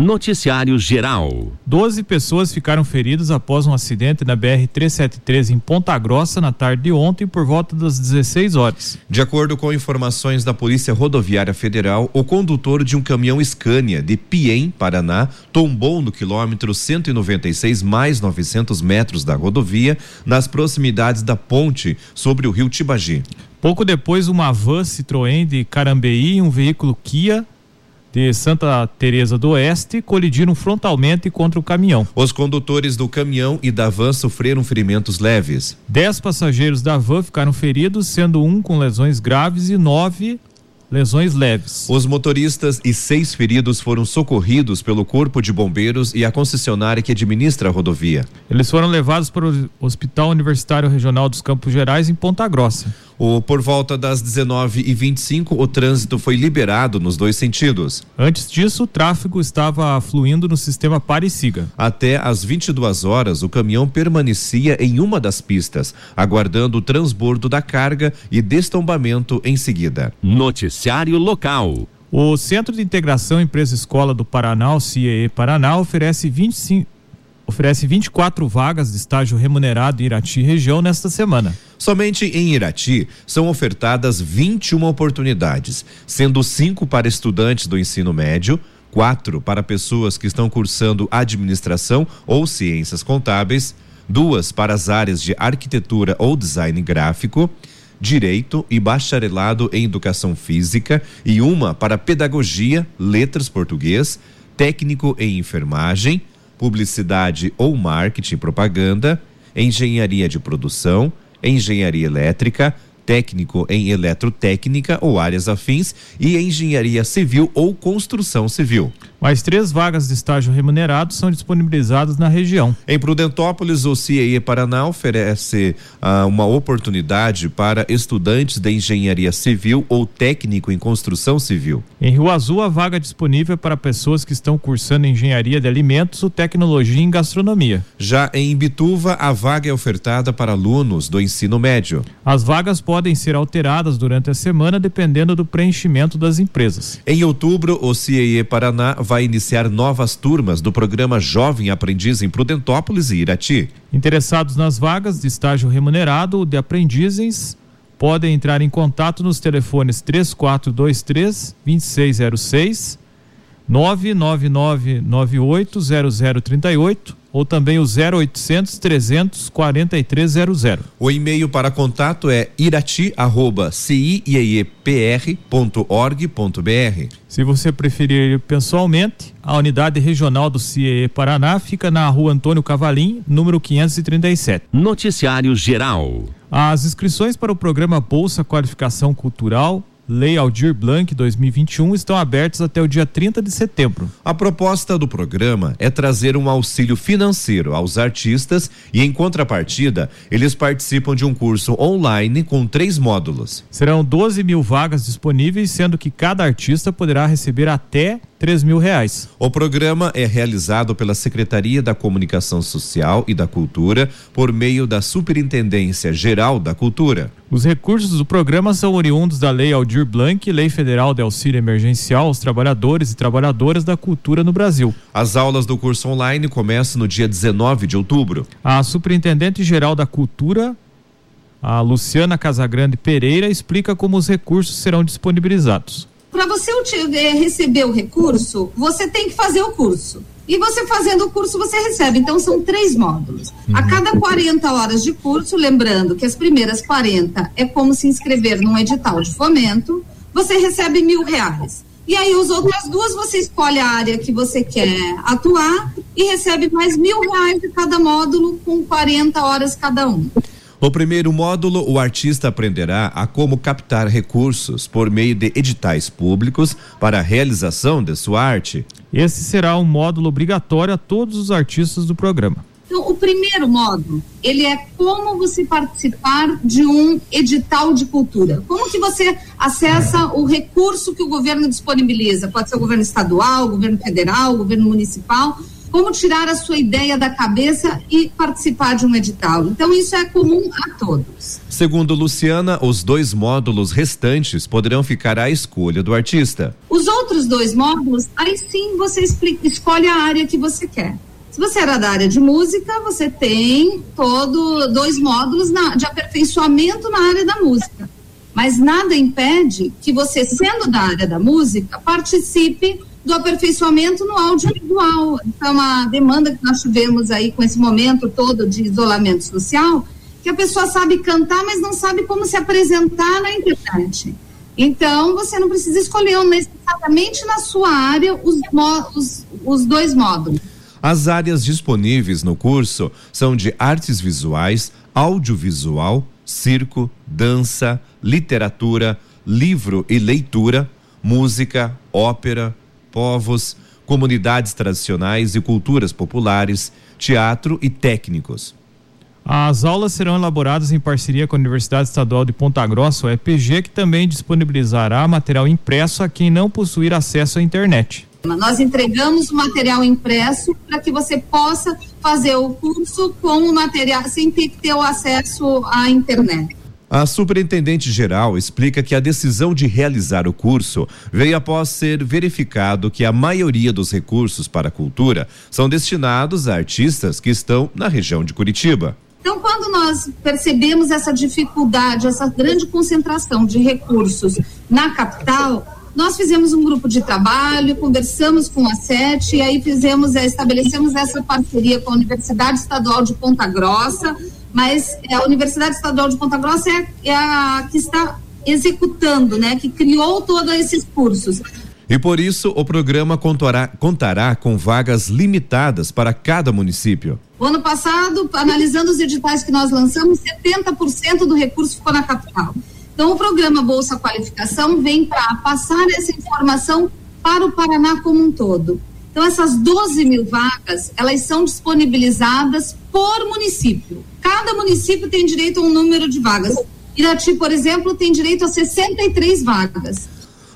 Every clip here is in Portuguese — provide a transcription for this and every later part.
Noticiário Geral. Doze pessoas ficaram feridas após um acidente na BR-373 em Ponta Grossa na tarde de ontem por volta das 16 horas. De acordo com informações da Polícia Rodoviária Federal, o condutor de um caminhão Scania de Piem, Paraná, tombou no quilômetro 196 mais 900 metros da rodovia, nas proximidades da ponte sobre o rio Tibagi. Pouco depois, uma van Citroën de Carambeí e um veículo Kia de Santa Teresa do Oeste colidiram frontalmente contra o caminhão. Os condutores do caminhão e da van sofreram ferimentos leves. Dez passageiros da van ficaram feridos, sendo um com lesões graves e nove lesões leves. Os motoristas e seis feridos foram socorridos pelo Corpo de Bombeiros e a concessionária que administra a rodovia. Eles foram levados para o Hospital Universitário Regional dos Campos Gerais, em Ponta Grossa. O, por volta das 19h25, o trânsito foi liberado nos dois sentidos. Antes disso, o tráfego estava fluindo no sistema pare e siga. Até às 22 horas, o caminhão permanecia em uma das pistas, aguardando o transbordo da carga e destombamento em seguida. Noticiário local. O Centro de Integração Empresa Escola do Paraná, o CIE Paraná, oferece 25 oferece 24 vagas de estágio remunerado em Irati região nesta semana. Somente em Irati são ofertadas 21 oportunidades, sendo cinco para estudantes do ensino médio, quatro para pessoas que estão cursando administração ou ciências contábeis, duas para as áreas de arquitetura ou design gráfico, direito e bacharelado em educação física e uma para pedagogia, letras português, técnico em enfermagem, publicidade ou marketing propaganda, engenharia de produção, engenharia elétrica, técnico em eletrotécnica ou áreas afins e engenharia civil ou construção civil. Mais três vagas de estágio remunerado são disponibilizadas na região. Em Prudentópolis, o CIE Paraná oferece ah, uma oportunidade para estudantes de engenharia civil ou técnico em construção civil. Em Rio Azul, a vaga disponível é para pessoas que estão cursando engenharia de alimentos ou tecnologia em gastronomia. Já em Bituva, a vaga é ofertada para alunos do ensino médio. As vagas podem ser alteradas durante a semana dependendo do preenchimento das empresas. Em outubro, o CIE Paraná vai iniciar novas turmas do programa Jovem Aprendiz em Prudentópolis e Irati. Interessados nas vagas de estágio remunerado de aprendizes podem entrar em contato nos telefones 3423 2606 999980038 ou também o 0800 300 4300. O e-mail para contato é irati@ciiepr.org.br. Se você preferir ir pessoalmente, a unidade regional do CIE Paraná fica na Rua Antônio Cavalim, número 537. Noticiário Geral. As inscrições para o programa Bolsa Qualificação Cultural Lei Aldir Blanc 2021 estão abertos até o dia 30 de setembro. A proposta do programa é trazer um auxílio financeiro aos artistas e, em contrapartida, eles participam de um curso online com três módulos. Serão 12 mil vagas disponíveis, sendo que cada artista poderá receber até 3 mil reais. O programa é realizado pela Secretaria da Comunicação Social e da Cultura por meio da Superintendência Geral da Cultura. Os recursos do programa são oriundos da Lei Aldir Blanc, Lei Federal de Auxílio Emergencial aos Trabalhadores e Trabalhadoras da Cultura no Brasil. As aulas do curso online começam no dia 19 de outubro. A Superintendente Geral da Cultura, a Luciana Casagrande Pereira, explica como os recursos serão disponibilizados. Para você receber o recurso, você tem que fazer o curso. E você fazendo o curso, você recebe. Então, são três módulos. A cada 40 horas de curso, lembrando que as primeiras 40 é como se inscrever num edital de fomento, você recebe mil reais. E aí, as outras duas, você escolhe a área que você quer atuar e recebe mais mil reais de cada módulo, com 40 horas cada um. No primeiro módulo, o artista aprenderá a como captar recursos por meio de editais públicos para a realização de sua arte. Esse será um módulo obrigatório a todos os artistas do programa. Então, o primeiro módulo, ele é como você participar de um edital de cultura. Como que você acessa o recurso que o governo disponibiliza? Pode ser o governo estadual, o governo federal, o governo municipal como tirar a sua ideia da cabeça e participar de um edital. Então, isso é comum a todos. Segundo Luciana, os dois módulos restantes poderão ficar à escolha do artista. Os outros dois módulos, aí sim você escolhe a área que você quer. Se você era da área de música, você tem todo dois módulos na, de aperfeiçoamento na área da música. Mas nada impede que você, sendo da área da música, participe do aperfeiçoamento no audiovisual. Então, é uma demanda que nós tivemos aí com esse momento todo de isolamento social, que a pessoa sabe cantar, mas não sabe como se apresentar na internet. Então, você não precisa escolher necessariamente na sua área os, os, os dois módulos. As áreas disponíveis no curso são de artes visuais, audiovisual, circo, dança, literatura, livro e leitura, música, ópera, povos, comunidades tradicionais e culturas populares, teatro e técnicos. As aulas serão elaboradas em parceria com a Universidade Estadual de Ponta Grossa, o EPG, que também disponibilizará material impresso a quem não possuir acesso à internet. Nós entregamos o material impresso para que você possa fazer o curso com o material sem ter que ter o acesso à internet. A superintendente geral explica que a decisão de realizar o curso veio após ser verificado que a maioria dos recursos para a cultura são destinados a artistas que estão na região de Curitiba. Então, quando nós percebemos essa dificuldade, essa grande concentração de recursos na capital, nós fizemos um grupo de trabalho, conversamos com a SET e aí fizemos, eh, estabelecemos essa parceria com a Universidade Estadual de Ponta Grossa, mas é, a Universidade Estadual de Ponta Grossa é, é a que está executando, né, que criou todos esses cursos. E por isso o programa contará, contará com vagas limitadas para cada município. O ano passado, analisando os editais que nós lançamos, 70% do recurso ficou na capital. Então, o programa Bolsa Qualificação vem para passar essa informação para o Paraná como um todo. Então, essas 12 mil vagas, elas são disponibilizadas por município. Cada município tem direito a um número de vagas. Irati, por exemplo, tem direito a 63 vagas.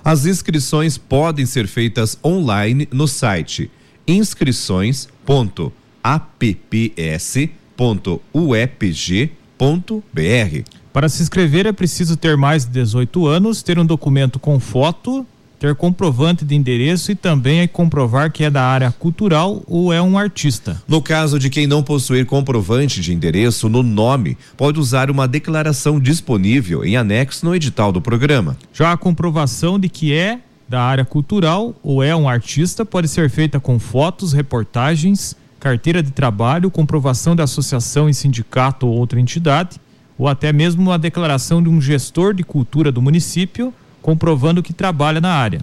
As inscrições podem ser feitas online no site inscrições.apps.uepg.br. Para se inscrever é preciso ter mais de 18 anos, ter um documento com foto ter comprovante de endereço e também é comprovar que é da área cultural ou é um artista. No caso de quem não possuir comprovante de endereço no nome, pode usar uma declaração disponível em anexo no edital do programa. Já a comprovação de que é da área cultural ou é um artista pode ser feita com fotos, reportagens, carteira de trabalho, comprovação de associação e sindicato ou outra entidade, ou até mesmo uma declaração de um gestor de cultura do município comprovando que trabalha na área.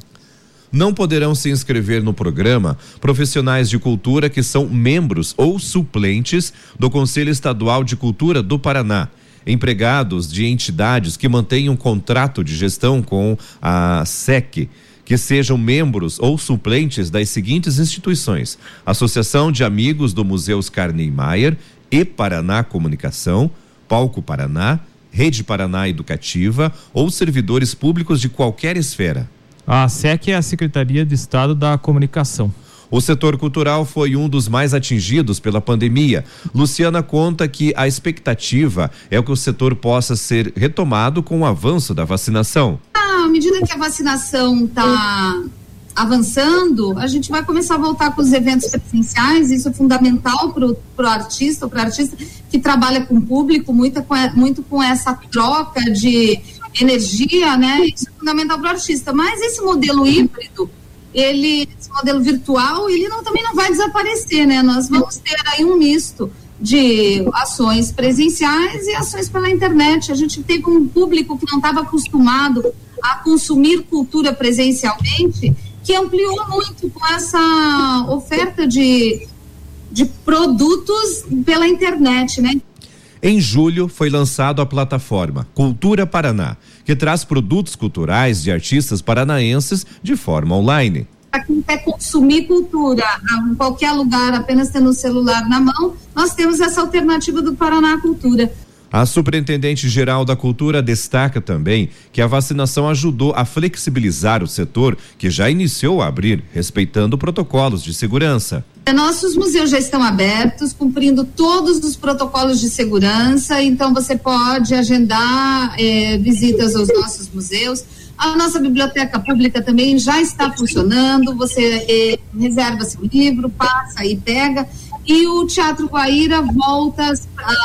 Não poderão se inscrever no programa profissionais de cultura que são membros ou suplentes do Conselho Estadual de Cultura do Paraná, empregados de entidades que mantenham contrato de gestão com a SEC, que sejam membros ou suplentes das seguintes instituições: Associação de Amigos do Museu Carney Mayer e Paraná Comunicação, Palco Paraná, Rede Paraná Educativa ou servidores públicos de qualquer esfera. A SEC é a Secretaria de Estado da Comunicação. O setor cultural foi um dos mais atingidos pela pandemia. Luciana conta que a expectativa é que o setor possa ser retomado com o avanço da vacinação. À medida que a vacinação está avançando, a gente vai começar a voltar com os eventos presenciais, isso é fundamental para o artista, para o artista que trabalha com o público, muito com, muito com essa troca de energia, né? Isso é fundamental para o artista. Mas esse modelo híbrido, ele, esse modelo virtual, ele não, também não vai desaparecer, né? Nós vamos ter aí um misto de ações presenciais e ações pela internet. A gente teve um público que não estava acostumado a consumir cultura presencialmente que ampliou muito com essa oferta de, de produtos pela internet, né? Em julho foi lançado a plataforma Cultura Paraná, que traz produtos culturais de artistas paranaenses de forma online. Para quem quer consumir cultura em qualquer lugar, apenas tendo o celular na mão, nós temos essa alternativa do Paraná Cultura. A superintendente geral da cultura destaca também que a vacinação ajudou a flexibilizar o setor, que já iniciou a abrir, respeitando protocolos de segurança. Nossos museus já estão abertos, cumprindo todos os protocolos de segurança, então você pode agendar eh, visitas aos nossos museus. A nossa biblioteca pública também já está funcionando. Você eh, reserva seu livro, passa e pega. E o Teatro Guaíra volta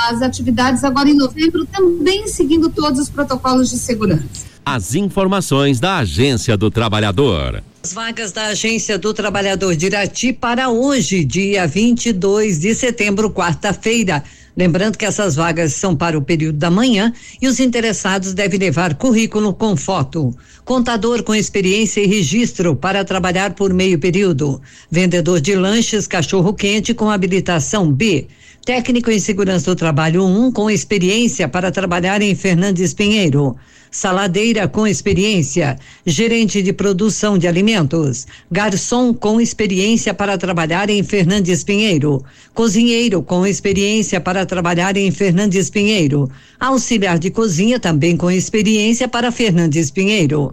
às atividades agora em novembro, também seguindo todos os protocolos de segurança. As informações da Agência do Trabalhador. As vagas da Agência do Trabalhador de Irati para hoje, dia 22 de setembro, quarta-feira. Lembrando que essas vagas são para o período da manhã e os interessados devem levar currículo com foto. Contador com experiência e registro para trabalhar por meio período. Vendedor de lanches cachorro quente com habilitação B. Técnico em segurança do trabalho 1 um, com experiência para trabalhar em Fernandes Pinheiro saladeira com experiência, gerente de produção de alimentos, garçom com experiência para trabalhar em Fernandes Pinheiro, cozinheiro com experiência para trabalhar em Fernandes Pinheiro, auxiliar de cozinha também com experiência para Fernandes Pinheiro.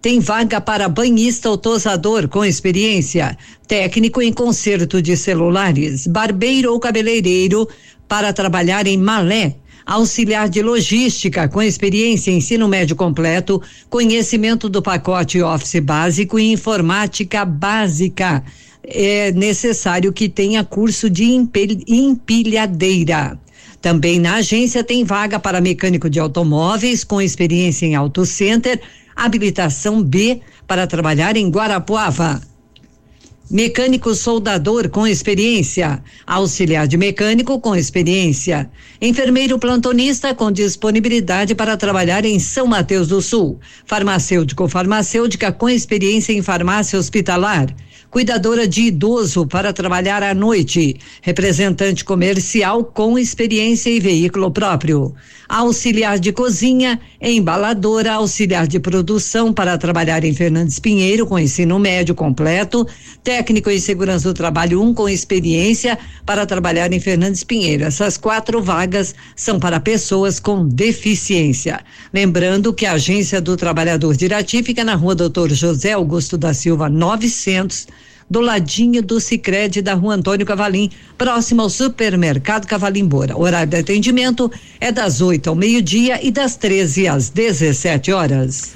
Tem vaga para banhista ou tosador com experiência, técnico em conserto de celulares, barbeiro ou cabeleireiro para trabalhar em Malé, auxiliar de logística com experiência em ensino médio completo, conhecimento do pacote Office básico e informática básica. É necessário que tenha curso de empilhadeira. Também na agência tem vaga para mecânico de automóveis com experiência em auto center, habilitação B para trabalhar em Guarapuava mecânico soldador com experiência, auxiliar de mecânico com experiência, enfermeiro plantonista com disponibilidade para trabalhar em São Mateus do Sul, farmacêutico farmacêutica com experiência em farmácia hospitalar, cuidadora de idoso para trabalhar à noite, representante comercial com experiência e veículo próprio, auxiliar de cozinha, embaladora, auxiliar de produção para trabalhar em Fernandes Pinheiro com ensino médio completo, técnico em segurança do trabalho um com experiência para trabalhar em Fernandes Pinheiro. Essas quatro vagas são para pessoas com deficiência. Lembrando que a Agência do Trabalhador de Irati fica na rua Doutor José Augusto da Silva 900 do ladinho do Sicredi da Rua Antônio Cavalim, próximo ao supermercado Cavalim. O horário de atendimento é das 8 ao meio-dia e das 13 às 17 horas.